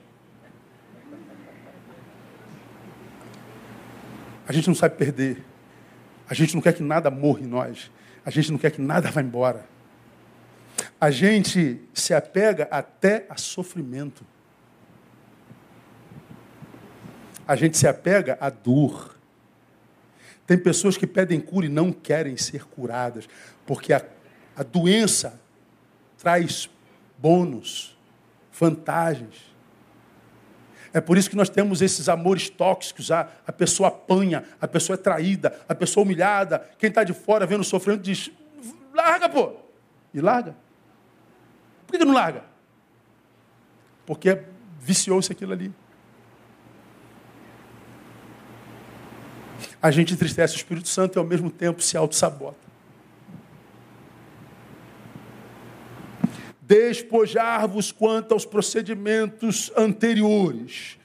A gente não sabe perder. A gente não quer que nada morra em nós. A gente não quer que nada vá embora. A gente se apega até a sofrimento. A gente se apega à dor. Tem pessoas que pedem cura e não querem ser curadas, porque a, a doença traz bônus, vantagens. É por isso que nós temos esses amores tóxicos. A, a pessoa apanha, a pessoa é traída, a pessoa é humilhada. Quem está de fora vendo sofrendo diz: larga, pô. E larga. Por que não larga? Porque viciou-se aquilo ali. A gente entristece o Espírito Santo e ao mesmo tempo se auto-sabota. despojar-vos quanto aos procedimentos anteriores.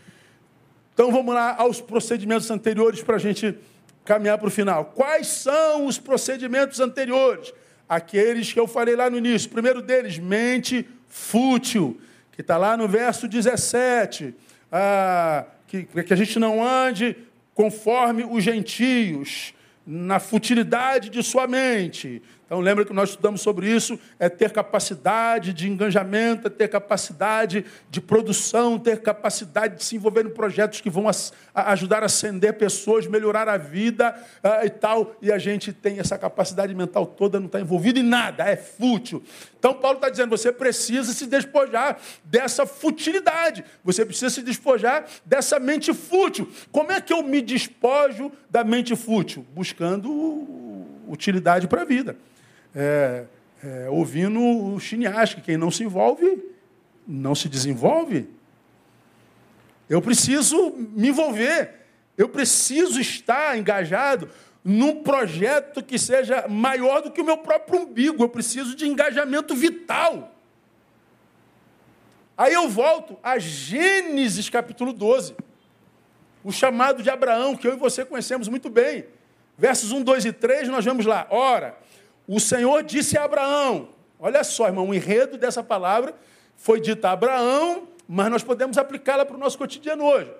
Então vamos lá aos procedimentos anteriores para a gente caminhar para o final. Quais são os procedimentos anteriores? Aqueles que eu falei lá no início. Primeiro deles, mente fútil, que está lá no verso 17. Ah, que, que a gente não ande conforme os gentios, na futilidade de sua mente. Então lembra que nós estudamos sobre isso, é ter capacidade de engajamento, é ter capacidade de produção, ter capacidade de se envolver em projetos que vão ajudar a ascender pessoas, melhorar a vida uh, e tal. E a gente tem essa capacidade mental toda, não está envolvido em nada, é fútil. Então Paulo está dizendo, você precisa se despojar dessa futilidade, você precisa se despojar dessa mente fútil. Como é que eu me despojo da mente fútil? Buscando utilidade para a vida é, é, ouvindo o que Quem não se envolve, não se desenvolve. Eu preciso me envolver. Eu preciso estar engajado num projeto que seja maior do que o meu próprio umbigo. Eu preciso de engajamento vital. Aí eu volto a Gênesis capítulo 12. O chamado de Abraão, que eu e você conhecemos muito bem. Versos 1, 2 e 3, nós vemos lá. Ora, o Senhor disse a Abraão, olha só, irmão, o enredo dessa palavra foi dito a Abraão, mas nós podemos aplicá-la para o nosso cotidiano hoje.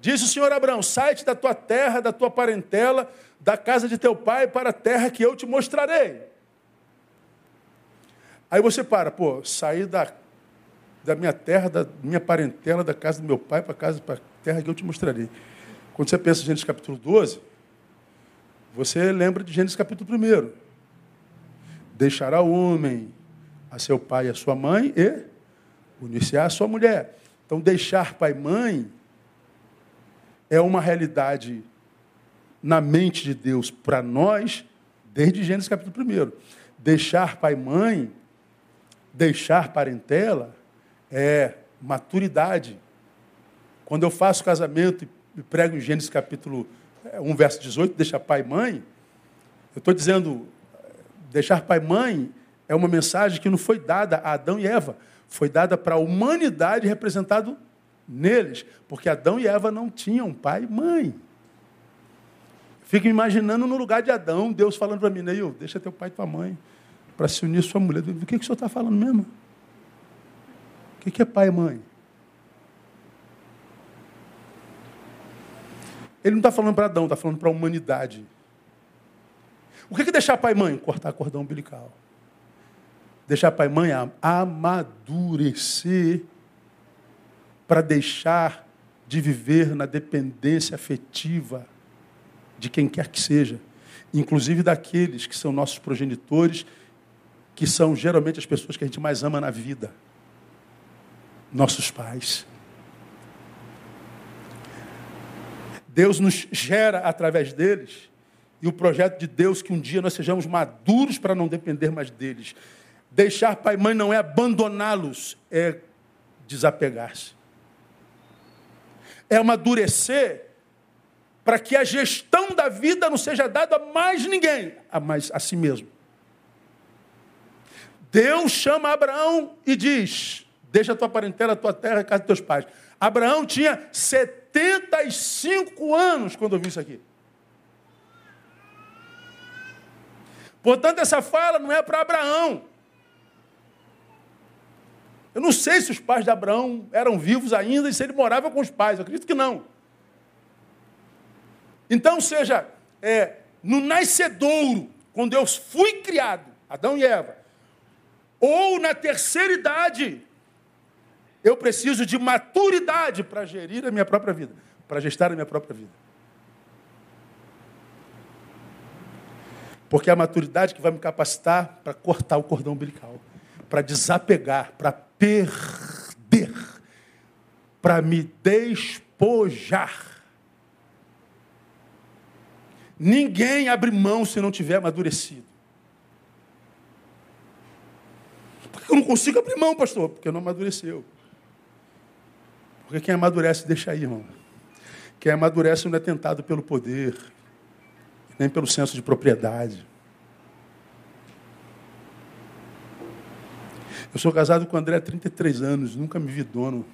Disse o Senhor Abraão: sai-te da tua terra, da tua parentela, da casa de teu pai, para a terra que eu te mostrarei. Aí você para, pô, sair da, da minha terra, da minha parentela, da casa do meu pai, para a casa, para a terra que eu te mostrarei. Quando você pensa em Gênesis capítulo 12, você lembra de Gênesis capítulo 1. Deixará o homem a seu pai e a sua mãe e unir-se à sua mulher. Então, deixar pai e mãe é uma realidade na mente de Deus para nós, desde Gênesis capítulo 1. Deixar pai e mãe, deixar parentela, é maturidade. Quando eu faço casamento e prego em Gênesis capítulo 1, é, verso 18, deixar pai e mãe, eu estou dizendo, Deixar pai e mãe é uma mensagem que não foi dada a Adão e Eva, foi dada para a humanidade representado neles, porque Adão e Eva não tinham pai e mãe. Fico imaginando no lugar de Adão, Deus falando para mim, Neil, deixa teu pai e tua mãe para se unir à sua mulher. Do que, que o senhor está falando mesmo? O que, que é pai e mãe? Ele não está falando para Adão, está falando para a humanidade. O que é deixar pai e mãe? Cortar cordão umbilical. Deixar pai e mãe amadurecer para deixar de viver na dependência afetiva de quem quer que seja, inclusive daqueles que são nossos progenitores, que são geralmente as pessoas que a gente mais ama na vida, nossos pais. Deus nos gera através deles e o projeto de Deus que um dia nós sejamos maduros para não depender mais deles. Deixar pai e mãe não é abandoná-los, é desapegar-se. É amadurecer para que a gestão da vida não seja dada a mais ninguém, a mais a si mesmo. Deus chama Abraão e diz: Deixa a tua parentela, a tua terra, a casa dos teus pais. Abraão tinha 75 anos quando ouviu isso aqui. Portanto, essa fala não é para Abraão. Eu não sei se os pais de Abraão eram vivos ainda e se ele morava com os pais. Eu acredito que não. Então, seja, é, no nascedouro, quando eu fui criado, Adão e Eva, ou na terceira idade, eu preciso de maturidade para gerir a minha própria vida, para gestar a minha própria vida. Porque é a maturidade que vai me capacitar para cortar o cordão umbilical, para desapegar, para perder, para me despojar. Ninguém abre mão se não tiver amadurecido. Por que eu não consigo abrir mão, pastor? Porque não amadureceu. Porque quem amadurece, deixa aí, irmão. Quem amadurece não é tentado pelo poder nem pelo senso de propriedade. Eu sou casado com o André há 33 anos, nunca me vi dono.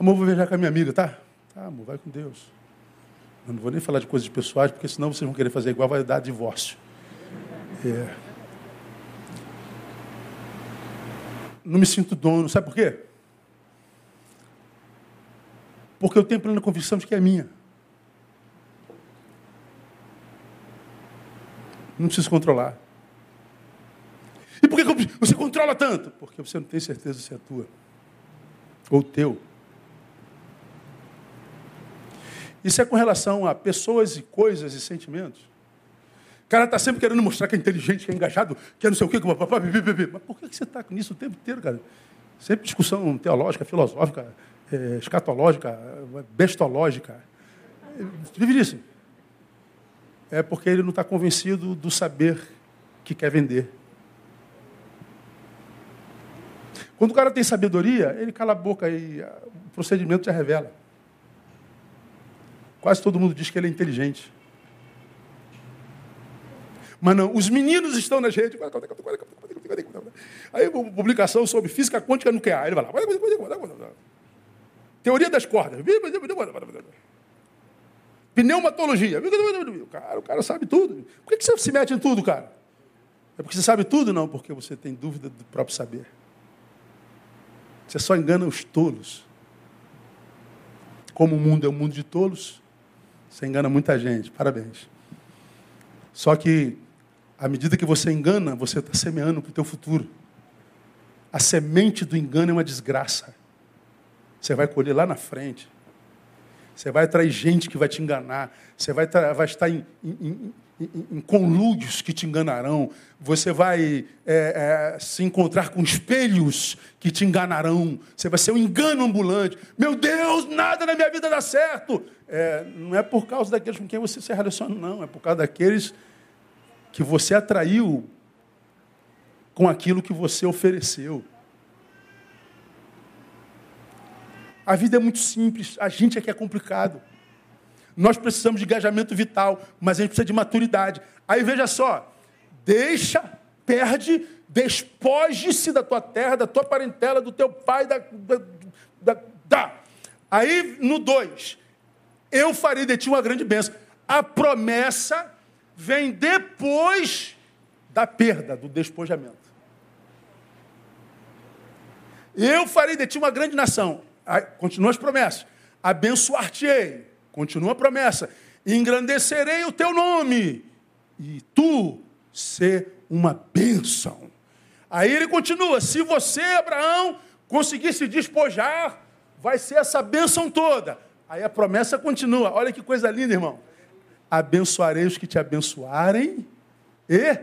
Amor, vou viajar com a minha amiga, tá? Tá, amor, vai com Deus. Eu não vou nem falar de coisas pessoais, porque senão vocês vão querer fazer igual, vai dar divórcio. É. Não me sinto dono, sabe por quê? Porque eu tenho plena convicção de que é minha. Não preciso controlar. E por que você controla tanto? Porque você não tem certeza se é tua ou teu. Isso é com relação a pessoas e coisas e sentimentos. Cara está sempre querendo mostrar que é inteligente, que é engajado, que é não sei o quê, que Mas por que você está nisso o tempo inteiro, cara? Sempre discussão teológica, filosófica, é, escatológica, bestológica. Vive disso. É porque ele não está convencido do saber que quer vender. Quando o cara tem sabedoria, ele cala a boca e o procedimento já revela. Quase todo mundo diz que ele é inteligente. Mas não, os meninos estão nas redes. Aí, publicação sobre física quântica nuclear. Ele vai lá. Teoria das cordas. Pneumatologia. Cara, o cara sabe tudo. Por que você se mete em tudo, cara? É porque você sabe tudo? Não, porque você tem dúvida do próprio saber. Você só engana os tolos. Como o mundo é um mundo de tolos, você engana muita gente, parabéns. Só que, à medida que você engana, você está semeando para o teu futuro. A semente do engano é uma desgraça. Você vai colher lá na frente. Você vai atrair gente que vai te enganar. Você vai, vai estar em, em, em, em, conlúdios que te enganarão. Você vai é, é, se encontrar com espelhos que te enganarão. Você vai ser um engano ambulante. Meu Deus, nada na minha vida dá certo é, não é por causa daqueles com quem você se relaciona, não. É por causa daqueles que você atraiu com aquilo que você ofereceu. A vida é muito simples, a gente é que é complicado. Nós precisamos de engajamento vital, mas a gente precisa de maturidade. Aí veja só, deixa, perde, despoje-se da tua terra, da tua parentela, do teu pai, da. da, da. Aí no 2, eu farei de ti uma grande bênção. A promessa vem depois da perda, do despojamento. Eu farei de ti uma grande nação. Continua as promessas. Abençoar-te-ei. Continua a promessa. Engrandecerei o teu nome. E tu ser uma bênção. Aí ele continua: se você, Abraão, conseguir se despojar, vai ser essa bênção toda. Aí a promessa continua. Olha que coisa linda, irmão. Abençoarei os que te abençoarem e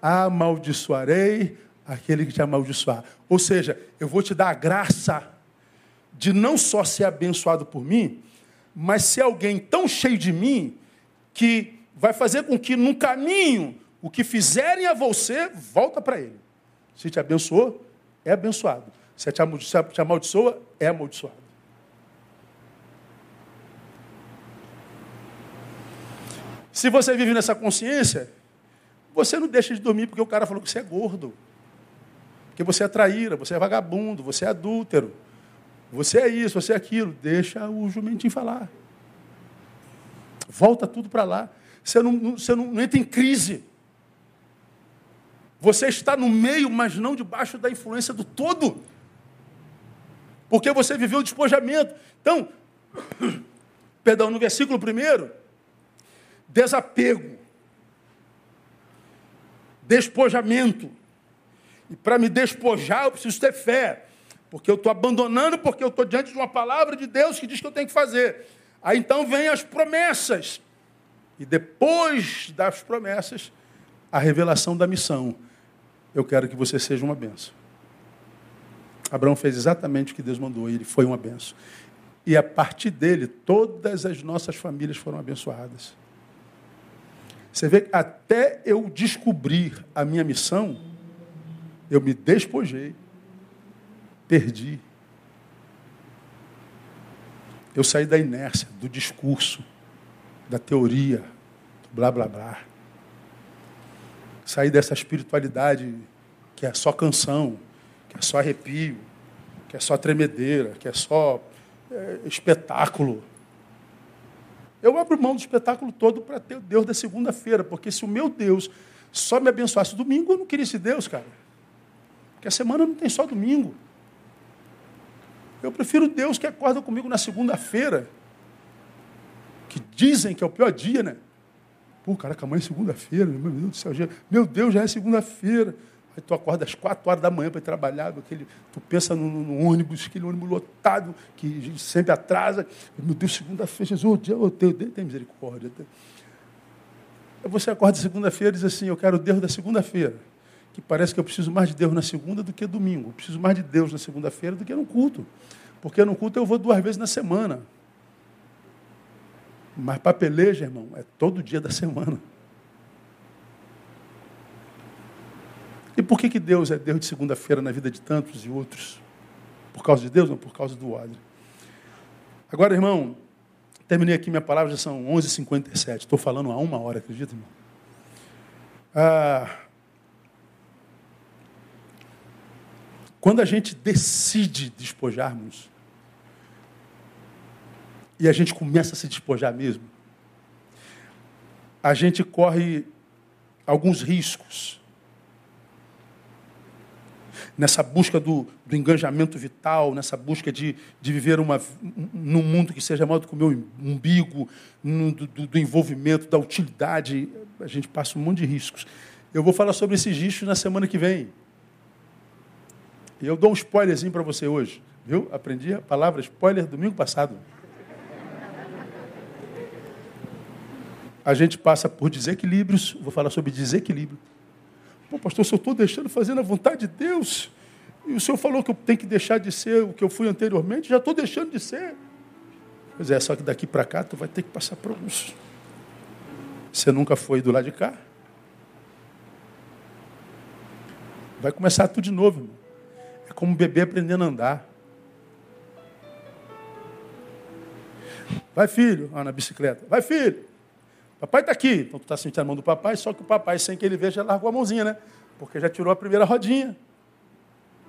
amaldiçoarei aquele que te amaldiçoar. Ou seja, eu vou te dar a graça de não só ser abençoado por mim, mas ser alguém tão cheio de mim que vai fazer com que no caminho o que fizerem a você volta para ele. Se te abençoou, é abençoado. Se te amaldiçoa, é amaldiçoado. Se você vive nessa consciência, você não deixa de dormir porque o cara falou que você é gordo. Que você é traíra, você é vagabundo, você é adúltero. Você é isso, você é aquilo. Deixa o jumentinho falar. Volta tudo para lá. Você, não, você não, não entra em crise. Você está no meio, mas não debaixo da influência do todo. Porque você viveu o despojamento. Então, perdão, no versículo primeiro, desapego, despojamento. E para me despojar, eu preciso ter fé. Porque eu estou abandonando, porque eu estou diante de uma palavra de Deus que diz que eu tenho que fazer. Aí então vem as promessas. E depois das promessas, a revelação da missão. Eu quero que você seja uma benção. Abraão fez exatamente o que Deus mandou, ele foi uma benção. E a partir dele, todas as nossas famílias foram abençoadas. Você vê que até eu descobrir a minha missão, eu me despojei, perdi. Eu saí da inércia, do discurso, da teoria, blá blá blá. Saí dessa espiritualidade que é só canção, que é só arrepio, que é só tremedeira, que é só é, espetáculo. Eu abro mão do espetáculo todo para ter o Deus da segunda-feira, porque se o meu Deus só me abençoasse domingo, eu não queria esse Deus, cara. Porque a semana não tem só domingo. Eu prefiro Deus que acorda comigo na segunda-feira, que dizem que é o pior dia, né? Pô, caraca, amanhã é segunda-feira, meu Deus do céu, meu Deus, já é segunda-feira. Aí tu acorda às quatro horas da manhã para ir trabalhar, aquele, tu pensa no, no, ônibus, aquele ônibus lotado, que sempre atrasa. Meu Deus, segunda-feira, Jesus, oh, Deus, Deus, tem misericórdia. Você acorda segunda-feira e diz assim, eu quero o Deus da segunda-feira. Que parece que eu preciso mais de Deus na segunda do que domingo. Eu preciso mais de Deus na segunda-feira do que no culto. Porque no culto eu vou duas vezes na semana. Mas para peleja, irmão, é todo dia da semana. E por que, que Deus é Deus de segunda-feira na vida de tantos e outros? Por causa de Deus, não por causa do ódio. Agora, irmão, terminei aqui minha palavra, já são 11h57. Estou falando há uma hora, acredita, irmão? Ah, quando a gente decide despojarmos, e a gente começa a se despojar mesmo, a gente corre alguns riscos nessa busca do, do engajamento vital, nessa busca de, de viver uma, num mundo que seja maior do que o meu umbigo, no, do, do, envolvimento, da utilidade, a gente passa um monte de riscos. Eu vou falar sobre esses riscos na semana que vem. Eu dou um spoilerzinho para você hoje. Viu? Aprendi a palavra spoiler domingo passado. A gente passa por desequilíbrios, vou falar sobre desequilíbrio. Pô, pastor, se eu estou deixando fazendo a vontade de Deus, e o senhor falou que eu tenho que deixar de ser o que eu fui anteriormente, já estou deixando de ser. Pois é, só que daqui para cá tu vai ter que passar por alguns. Você nunca foi do lado de cá. Vai começar tudo de novo, irmão. É como um bebê aprendendo a andar. Vai, filho, ah, na bicicleta. Vai, filho. Papai está aqui. Então tu está sentindo a mão do papai, só que o papai, sem que ele veja, já largou a mãozinha, né? Porque já tirou a primeira rodinha.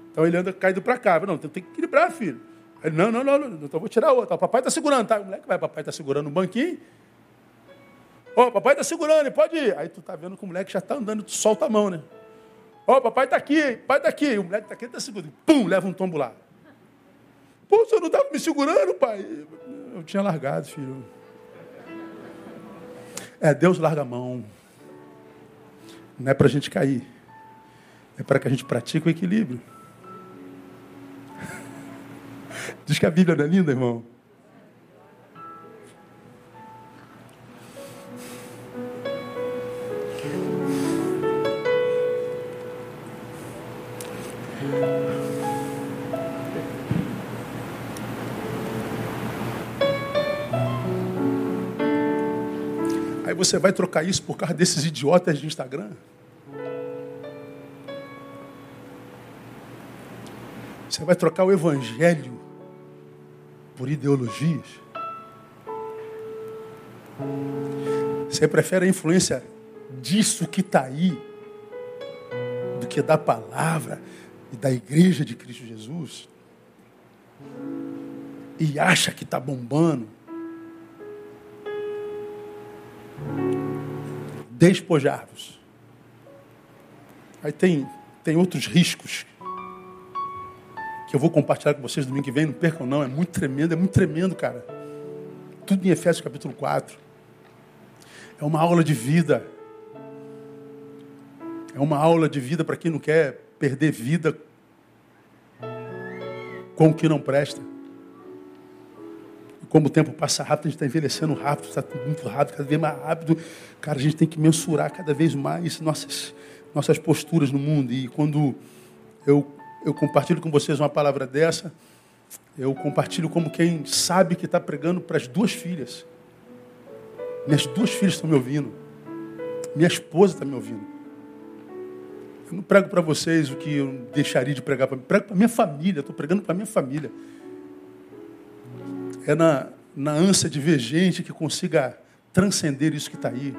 Então ele anda caído para cá. Não, tem que equilibrar, filho. Ele, não, não, não, não, então vou tirar outra. O papai está segurando, tá? O moleque vai, papai está segurando um banquinho. Ó, oh, papai está segurando, pode ir. Aí tu tá vendo que o moleque já está andando, tu solta a mão, né? Ó, oh, papai está aqui, papai está aqui. O moleque está aqui, está segurando. Pum, leva um tombo lá. Pô, o senhor não estava me segurando, pai? Eu tinha largado, filho. É, Deus larga a mão. Não é para a gente cair. É para que a gente pratique o equilíbrio. Diz que a Bíblia não é linda, irmão? Você vai trocar isso por causa desses idiotas de Instagram? Você vai trocar o evangelho por ideologias? Você prefere a influência disso que está aí do que da palavra e da igreja de Cristo Jesus? E acha que está bombando? Despojar-vos. Aí tem, tem outros riscos que eu vou compartilhar com vocês domingo que vem, não percam não, é muito tremendo, é muito tremendo, cara. Tudo em Efésios capítulo 4. É uma aula de vida. É uma aula de vida para quem não quer perder vida com o que não presta. Como o tempo passa rápido, a gente está envelhecendo rápido, está muito rápido, cada vez mais rápido. Cara, a gente tem que mensurar cada vez mais nossas, nossas posturas no mundo. E quando eu, eu compartilho com vocês uma palavra dessa, eu compartilho como quem sabe que está pregando para as duas filhas. Minhas duas filhas estão me ouvindo. Minha esposa está me ouvindo. Eu não prego para vocês o que eu deixaria de pregar para mim. Prego para minha família. Estou pregando para minha família é na, na ânsia de ver gente que consiga transcender isso que está aí.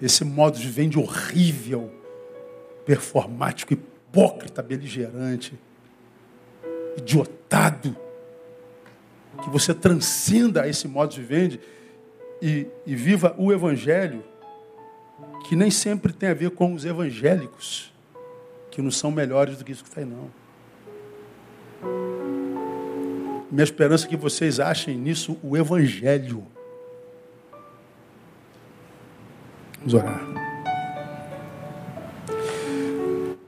Esse modo de vende horrível, performático, hipócrita, beligerante, idiotado, que você transcenda esse modo de viver e, e viva o Evangelho, que nem sempre tem a ver com os evangélicos, que não são melhores do que isso que está aí, não. Minha esperança é que vocês achem nisso o Evangelho. Vamos orar.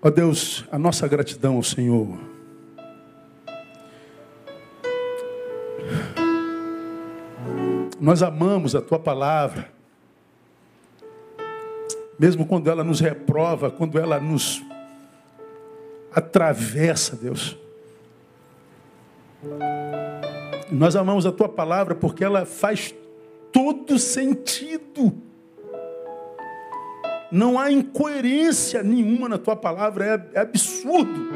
Ó oh Deus, a nossa gratidão ao Senhor. Nós amamos a tua palavra. Mesmo quando ela nos reprova, quando ela nos atravessa, Deus. Nós amamos a tua palavra porque ela faz todo sentido. Não há incoerência nenhuma na tua palavra, é, é absurdo.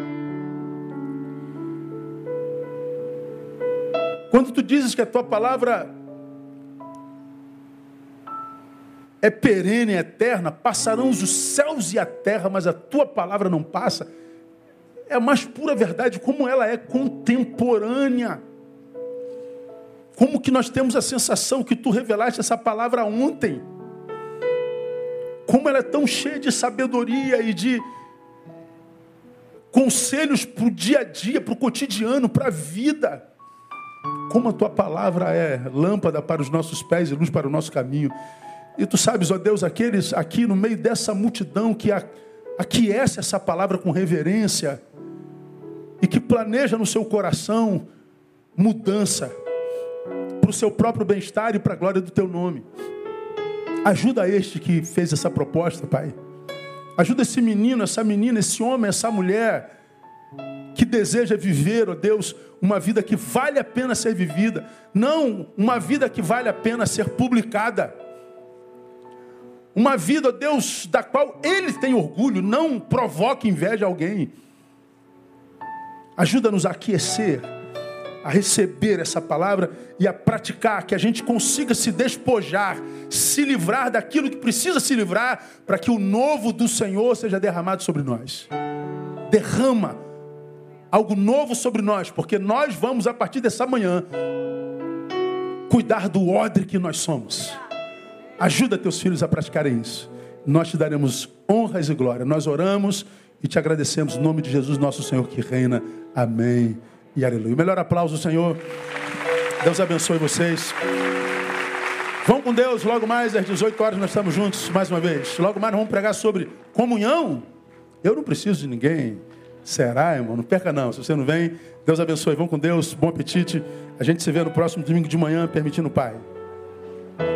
Quando tu dizes que a tua palavra é perene, é eterna, passarão os céus e a terra, mas a tua palavra não passa. É a mais pura verdade, como ela é contemporânea. Como que nós temos a sensação que tu revelaste essa palavra ontem? Como ela é tão cheia de sabedoria e de conselhos para o dia a dia, para o cotidiano, para a vida. Como a tua palavra é lâmpada para os nossos pés e luz para o nosso caminho. E tu sabes, ó Deus, aqueles aqui no meio dessa multidão que aquece essa palavra com reverência e que planeja no seu coração mudança para o seu próprio bem-estar e para a glória do teu nome. Ajuda este que fez essa proposta, Pai. Ajuda esse menino, essa menina, esse homem, essa mulher que deseja viver, ó Deus, uma vida que vale a pena ser vivida, não uma vida que vale a pena ser publicada. Uma vida, ó Deus, da qual ele tem orgulho, não provoque inveja a alguém. Ajuda-nos a aquecer a receber essa palavra e a praticar, que a gente consiga se despojar, se livrar daquilo que precisa se livrar, para que o novo do Senhor seja derramado sobre nós. Derrama algo novo sobre nós, porque nós vamos, a partir dessa manhã, cuidar do odre que nós somos. Ajuda teus filhos a praticarem isso. Nós te daremos honras e glória. Nós oramos e te agradecemos em nome de Jesus, nosso Senhor que reina. Amém e aleluia. O melhor aplauso, Senhor. Deus abençoe vocês. Vão com Deus, logo mais às 18 horas nós estamos juntos mais uma vez. Logo mais nós vamos pregar sobre comunhão. Eu não preciso de ninguém. Será, irmão? Não perca não. Se você não vem, Deus abençoe. Vão com Deus, bom apetite. A gente se vê no próximo domingo de manhã, permitindo o Pai.